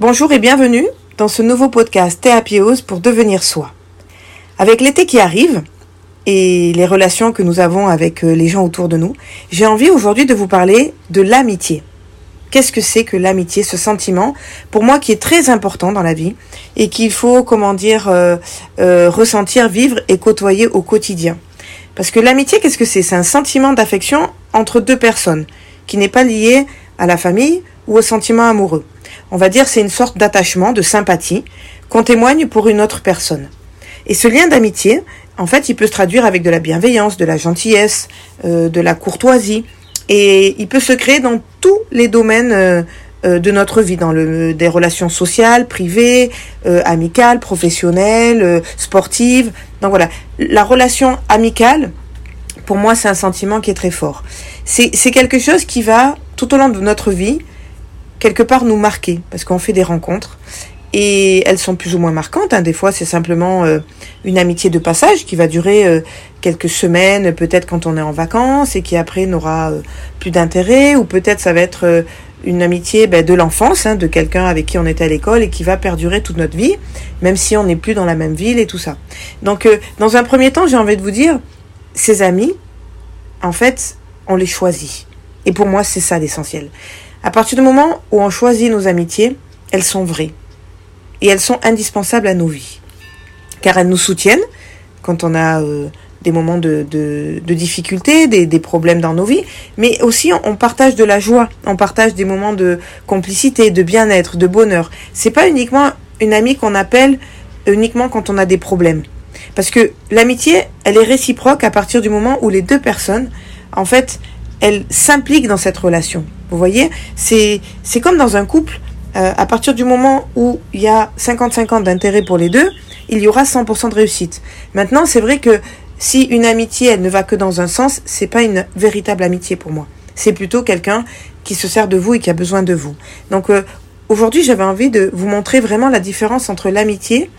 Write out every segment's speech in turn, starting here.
Bonjour et bienvenue dans ce nouveau podcast Théapiose pour devenir soi. Avec l'été qui arrive et les relations que nous avons avec euh, les gens autour de nous, j'ai envie aujourd'hui de vous parler de l'amitié. Qu'est-ce que c'est que l'amitié, ce sentiment, pour moi qui est très important dans la vie et qu'il faut, comment dire, euh, euh, ressentir, vivre et côtoyer au quotidien? Parce que l'amitié, qu'est-ce que c'est? C'est un sentiment d'affection entre deux personnes qui n'est pas lié à la famille ou au sentiment amoureux. On va dire c'est une sorte d'attachement, de sympathie qu'on témoigne pour une autre personne. Et ce lien d'amitié, en fait, il peut se traduire avec de la bienveillance, de la gentillesse, euh, de la courtoisie, et il peut se créer dans tous les domaines euh, euh, de notre vie, dans le, des relations sociales, privées, amicales, professionnelles, sportives. Donc voilà, la relation amicale, pour moi, c'est un sentiment qui est très fort. C'est quelque chose qui va, tout au long de notre vie, quelque part nous marquer, parce qu'on fait des rencontres et elles sont plus ou moins marquantes. Hein. Des fois, c'est simplement euh, une amitié de passage qui va durer euh, quelques semaines, peut-être quand on est en vacances et qui après n'aura euh, plus d'intérêt, ou peut-être ça va être une amitié ben, de l'enfance, hein, de quelqu'un avec qui on était à l'école et qui va perdurer toute notre vie, même si on n'est plus dans la même ville et tout ça. Donc, dans un premier temps, j'ai envie de vous dire, ces amis, en fait, on les choisit. Et pour moi, c'est ça l'essentiel. À partir du moment où on choisit nos amitiés, elles sont vraies. Et elles sont indispensables à nos vies. Car elles nous soutiennent quand on a euh, des moments de, de, difficulté, des, des, problèmes dans nos vies, mais aussi on, partage de la joie, on partage des moments de complicité, de bien-être, de bonheur. C'est pas uniquement une amie qu'on appelle uniquement quand on a des problèmes. Parce que l'amitié, elle est réciproque à partir du moment où les deux personnes, en fait, elles s'impliquent dans cette relation. Vous voyez, c'est comme dans un couple. Euh, à partir du moment où il y a 50-50 d'intérêt pour les deux, il y aura 100% de réussite. Maintenant, c'est vrai que si une amitié, elle ne va que dans un sens, c'est pas une véritable amitié pour moi. C'est plutôt quelqu'un qui se sert de vous et qui a besoin de vous. Donc euh, aujourd'hui, j'avais envie de vous montrer vraiment la différence entre l'amitié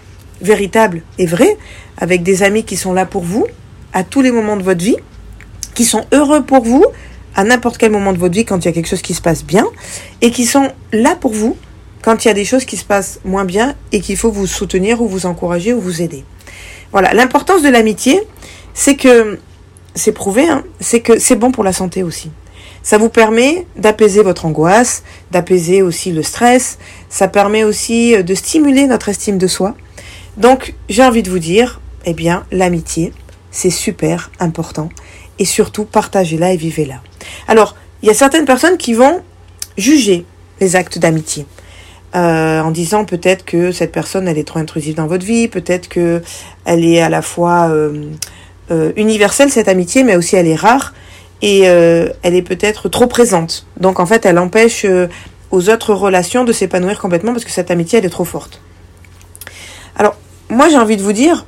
véritable et vraie, avec des amis qui sont là pour vous à tous les moments de votre vie, qui sont heureux pour vous, à n'importe quel moment de votre vie quand il y a quelque chose qui se passe bien et qui sont là pour vous quand il y a des choses qui se passent moins bien et qu'il faut vous soutenir ou vous encourager ou vous aider. Voilà, l'importance de l'amitié, c'est que, c'est prouvé, hein, c'est que c'est bon pour la santé aussi. Ça vous permet d'apaiser votre angoisse, d'apaiser aussi le stress, ça permet aussi euh, de stimuler notre estime de soi. Donc, j'ai envie de vous dire, eh bien, l'amitié, c'est super important et surtout partagez-la et vivez-la. Alors, il y a certaines personnes qui vont juger les actes d'amitié. Euh, en disant peut-être que cette personne elle est trop intrusive dans votre vie, peut-être que elle est à la fois euh, euh, universelle cette amitié, mais aussi elle est rare et elle est peut-être trop présente. Donc en fait elle empêche aux autres relations de s'épanouir complètement parce que cette amitié elle est trop forte. Alors moi j'ai envie de vous dire,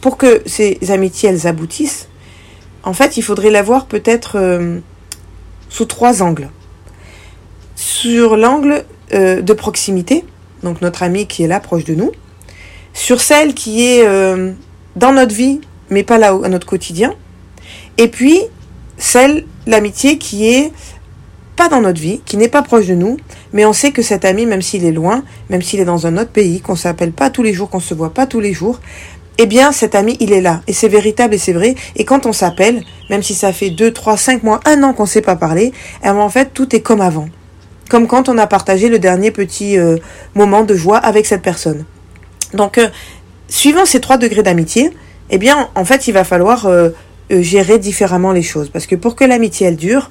pour que ces amitiés elles aboutissent, en fait, il faudrait la voir peut-être euh, sous trois angles. Sur l'angle euh, de proximité, donc notre ami qui est là, proche de nous. Sur celle qui est euh, dans notre vie, mais pas là à notre quotidien. Et puis, celle, l'amitié qui est pas dans notre vie, qui n'est pas proche de nous, mais on sait que cet ami, même s'il est loin, même s'il est dans un autre pays, qu'on s'appelle pas tous les jours, qu'on se voit pas tous les jours, eh bien cet ami, il est là. Et c'est véritable et c'est vrai. Et quand on s'appelle, même si ça fait 2, 3, 5 mois, un an qu'on ne s'est pas parlé, eh en fait, tout est comme avant. Comme quand on a partagé le dernier petit euh, moment de joie avec cette personne. Donc, euh, suivant ces trois degrés d'amitié, eh bien, en fait, il va falloir euh, gérer différemment les choses. Parce que pour que l'amitié, elle dure,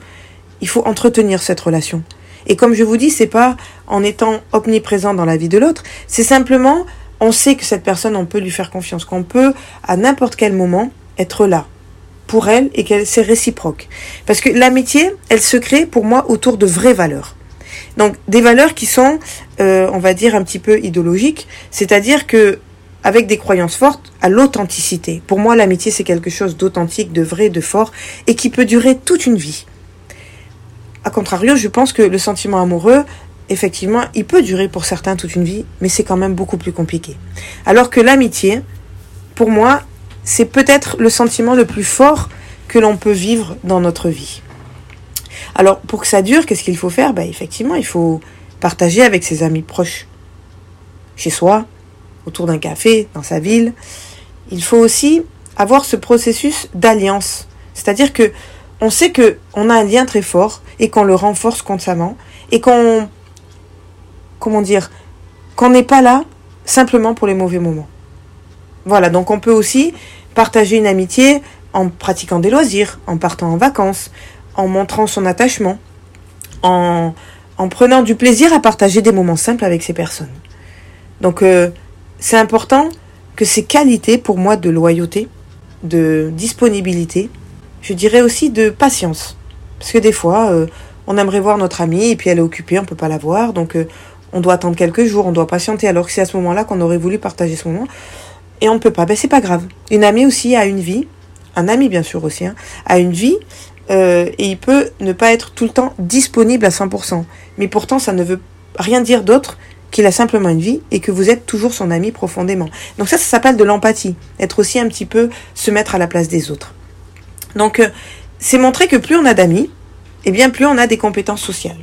il faut entretenir cette relation. Et comme je vous dis, c'est pas en étant omniprésent dans la vie de l'autre, c'est simplement on sait que cette personne, on peut lui faire confiance, qu'on peut à n'importe quel moment être là pour elle et qu'elle c'est réciproque. Parce que l'amitié, elle se crée pour moi autour de vraies valeurs. Donc des valeurs qui sont, euh, on va dire, un petit peu idéologiques, c'est-à-dire que avec des croyances fortes à l'authenticité. Pour moi, l'amitié, c'est quelque chose d'authentique, de vrai, de fort, et qui peut durer toute une vie. A contrario, je pense que le sentiment amoureux, effectivement, il peut durer pour certains toute une vie, mais c'est quand même beaucoup plus compliqué. Alors que l'amitié, pour moi, c'est peut-être le sentiment le plus fort que l'on peut vivre dans notre vie. Alors, pour que ça dure, qu'est-ce qu'il faut faire? Ben, Effectivement, il faut partager avec ses amis proches. Chez soi, autour d'un café, dans sa ville. Il faut aussi avoir ce processus d'alliance. C'est-à-dire que on sait que on a un lien très fort et qu'on le renforce constamment et qu'on comment dire qu'on n'est pas là simplement pour les mauvais moments. Voilà, donc on peut aussi partager une amitié en pratiquant des loisirs, en partant en vacances, en montrant son attachement, en, en prenant du plaisir à partager des moments simples avec ces personnes. Donc euh, c'est important que ces qualités pour moi de loyauté, de disponibilité, je dirais aussi de patience. Parce que des fois, euh, on aimerait voir notre amie et puis elle est occupée, on peut pas la voir, donc euh, on doit attendre quelques jours, on doit patienter, alors que c'est à ce moment-là qu'on aurait voulu partager ce moment. Et on ne peut pas, ben c'est pas grave. Une amie aussi a une vie, un ami bien sûr aussi, hein, a une vie, euh, et il peut ne pas être tout le temps disponible à 100%. Mais pourtant, ça ne veut rien dire d'autre qu'il a simplement une vie et que vous êtes toujours son ami profondément. Donc ça, ça s'appelle de l'empathie. Être aussi un petit peu se mettre à la place des autres. Donc, euh, c'est montrer que plus on a d'amis, et eh bien plus on a des compétences sociales.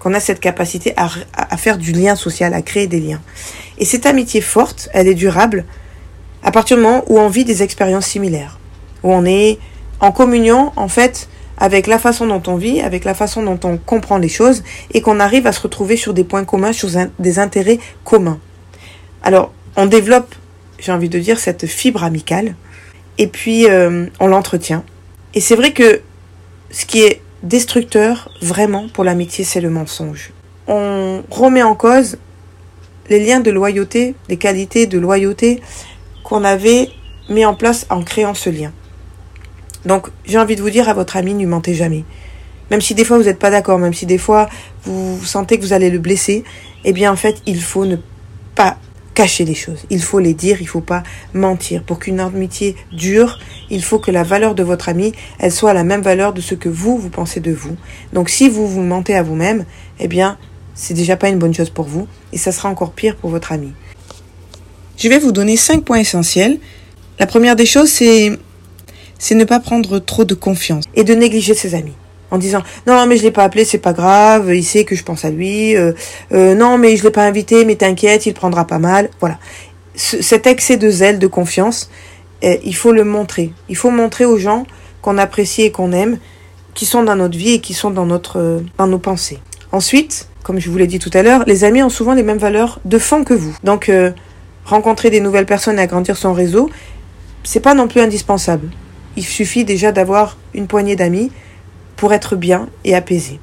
Qu'on a cette capacité à, faire du lien social, à créer des liens. Et cette amitié forte, elle est durable à partir du moment où on vit des expériences similaires. Où on est en communion, en fait, avec la façon dont on vit, avec la façon dont on comprend les choses, et qu'on arrive à se retrouver sur des points communs, sur des intérêts communs. Alors, on développe, j'ai envie de dire, cette fibre amicale, et puis euh, on l'entretient. Et c'est vrai que ce qui est destructeur, vraiment, pour l'amitié, c'est le mensonge. On remet en cause les liens de loyauté, les qualités de loyauté qu'on avait mis en place en créant ce lien. Donc, j'ai envie de vous dire à votre ami, ne mentez jamais. Même si des fois vous n'êtes pas d'accord, même si des fois vous sentez que vous allez le blesser, eh bien en fait, il faut ne pas cacher les choses. Il faut les dire, il faut pas mentir. Pour qu'une amitié dure, il faut que la valeur de votre ami, elle soit la même valeur de ce que vous, vous pensez de vous. Donc si vous vous mentez à vous-même, eh bien, c'est déjà pas une bonne chose pour vous et ça sera encore pire pour votre ami. Je vais vous donner cinq points essentiels. La première des choses, c'est c'est ne pas prendre trop de confiance et de négliger ses amis en disant non mais je l'ai pas appelé c'est pas grave il sait que je pense à lui euh, euh, non mais je l'ai pas invité mais t'inquiète il prendra pas mal voilà. Cet excès de zèle de confiance eh, il faut le montrer. Il faut montrer aux gens qu'on apprécie et qu'on aime qui sont dans notre vie et qui sont dans notre dans nos pensées. Ensuite comme je vous l'ai dit tout à l'heure les amis ont souvent les mêmes valeurs de fond que vous. Donc euh, rencontrer des nouvelles personnes et agrandir son réseau c'est pas non plus indispensable. Il suffit déjà d'avoir une poignée d'amis pour être bien et apaisé.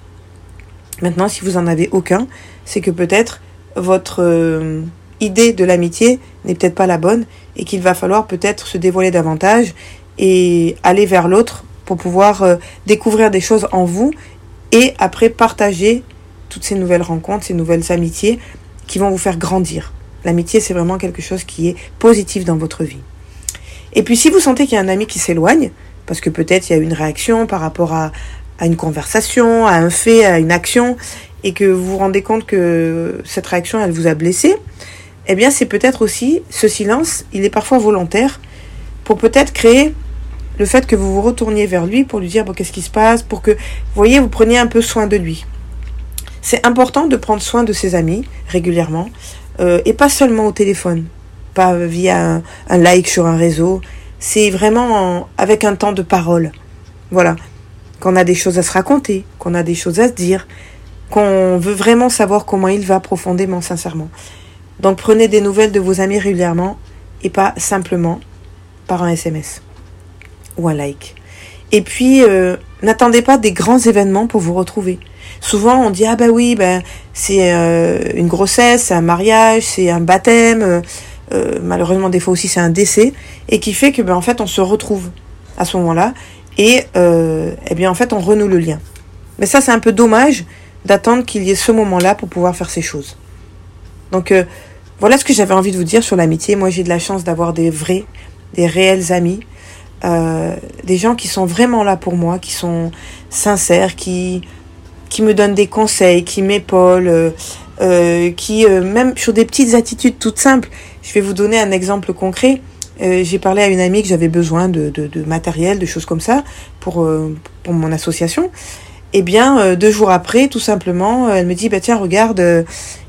Maintenant, si vous en avez aucun, c'est que peut-être votre euh, idée de l'amitié n'est peut-être pas la bonne et qu'il va falloir peut-être se dévoiler davantage et aller vers l'autre pour pouvoir euh, découvrir des choses en vous et après partager toutes ces nouvelles rencontres, ces nouvelles amitiés qui vont vous faire grandir. L'amitié, c'est vraiment quelque chose qui est positif dans votre vie. Et puis si vous sentez qu'il y a un ami qui s'éloigne, parce que peut-être il y a une réaction par rapport à, à une conversation, à un fait, à une action, et que vous vous rendez compte que cette réaction, elle vous a blessé, eh bien c'est peut-être aussi ce silence, il est parfois volontaire, pour peut-être créer le fait que vous vous retourniez vers lui pour lui dire bon, qu'est-ce qui se passe, pour que, vous voyez, vous preniez un peu soin de lui. C'est important de prendre soin de ses amis régulièrement, euh, et pas seulement au téléphone pas via un, like sur un réseau. C'est vraiment avec un temps de parole. Voilà. Qu'on a des choses à se raconter, qu'on a des choses à se dire, qu'on veut vraiment savoir comment il va profondément, sincèrement. Donc prenez des nouvelles de vos amis régulièrement et pas simplement par un SMS ou un like. Et puis, euh, n'attendez pas des grands événements pour vous retrouver. Souvent, on dit ah ben oui, ben c'est euh, une grossesse, c'est un mariage, c'est un baptême, euh, euh, malheureusement des fois aussi c'est un décès, et qui fait que ben, en fait on se retrouve à ce moment-là, et euh, eh bien en fait on renoue le lien. Mais ça c'est un peu dommage d'attendre qu'il y ait ce moment-là pour pouvoir faire ces choses. Donc euh, voilà ce que j'avais envie de vous dire sur l'amitié. Moi j'ai de la chance d'avoir des vrais, des réels amis, des gens qui sont vraiment là pour moi, qui sont sincères, qui qui me donnent des conseils, qui m'épaulent, qui même sur des petites attitudes toutes simples, je vais vous donner un exemple concret. Euh, j'ai parlé à une amie que j'avais besoin de, de, de, matériel, de choses comme ça pour, euh, pour mon association. Et bien, euh, deux jours après, tout simplement, elle me dit, bah tiens, regarde, euh,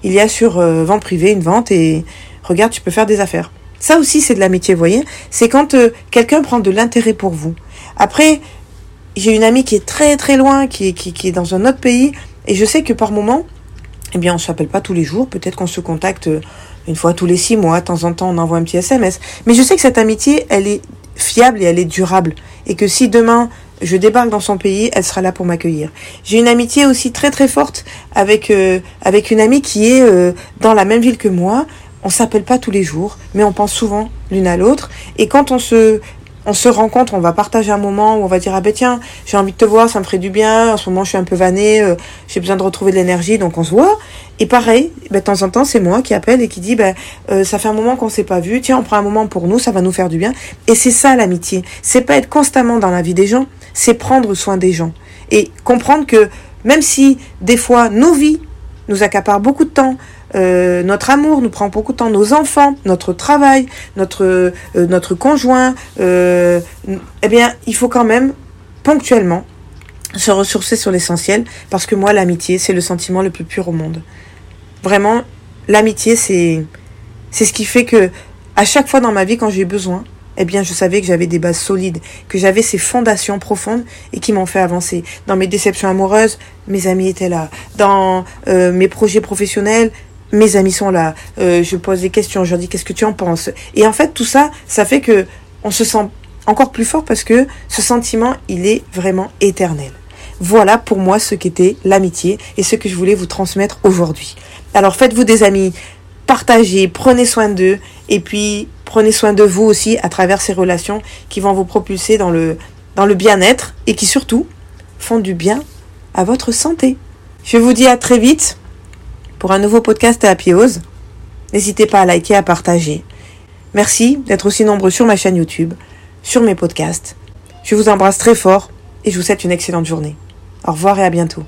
il y a sur euh, vente privée une vente et regarde, tu peux faire des affaires. Ça aussi, c'est de l'amitié, vous voyez. C'est quand quelqu'un prend de l'intérêt pour vous. Après, j'ai une amie qui est très très loin, qui qui, qui est dans un autre pays, et je sais que par moment, eh bien, on s'appelle pas tous les jours. Peut-être qu'on se contacte une fois tous les six mois. De temps en temps, on envoie un petit SMS. Mais je sais que cette amitié, elle est fiable et elle est durable. Et que si demain je débarque dans son pays, elle sera là pour m'accueillir. J'ai une amitié aussi très très forte avec euh, une amie qui est euh, dans la même ville que moi. On s'appelle pas tous les jours, mais on pense souvent l'une à l'autre. Et quand on se on se rencontre, on va partager un moment où on va dire ah ben tiens, j'ai envie de te voir, ça me ferait du bien. En ce moment, je suis un peu vannée, euh, j'ai besoin de retrouver de l'énergie, donc on se voit. Et pareil, ben, de temps en temps, c'est moi qui appelle et qui dit ben euh, ça fait un moment qu'on s'est pas vu, tiens, on prend un moment pour nous, ça va nous faire du bien. Et c'est ça l'amitié. C'est pas être constamment dans la vie des gens, c'est prendre soin des gens et comprendre que même si des fois nos vies nous accaparent beaucoup de temps, euh, notre amour nous prend beaucoup de temps, nos enfants, notre travail, notre, euh, notre conjoint, euh, eh bien, il faut quand même ponctuellement se ressourcer sur l'essentiel, parce que moi, l'amitié, c'est le sentiment le plus pur au monde. Vraiment, l'amitié, c'est, c'est ce qui fait que, à chaque fois dans ma vie, quand j'ai besoin, eh bien, je savais que j'avais des bases solides, que j'avais ces fondations profondes et qui m'ont fait avancer. Dans mes déceptions amoureuses, mes amis étaient là. Dans mes projets professionnels, mes amis sont là, euh, je pose des questions, je leur dis qu'est-ce que tu en penses? Et en fait, tout ça, ça fait que on se sent encore plus fort parce que ce sentiment, il est vraiment éternel. Voilà pour moi ce qu'était l'amitié et ce que je voulais vous transmettre aujourd'hui. Alors faites-vous des amis, partagez, prenez soin d'eux et puis prenez soin de vous aussi à travers ces relations qui vont vous propulser dans le, dans le bien-être et qui surtout font du bien à votre santé. Je vous dis à très vite pour un nouveau podcast à Happy N'hésitez pas à liker, à partager. Merci d'être aussi nombreux sur ma chaîne YouTube, sur mes podcasts. Je vous embrasse très fort et je vous souhaite une excellente journée. Au revoir et à bientôt.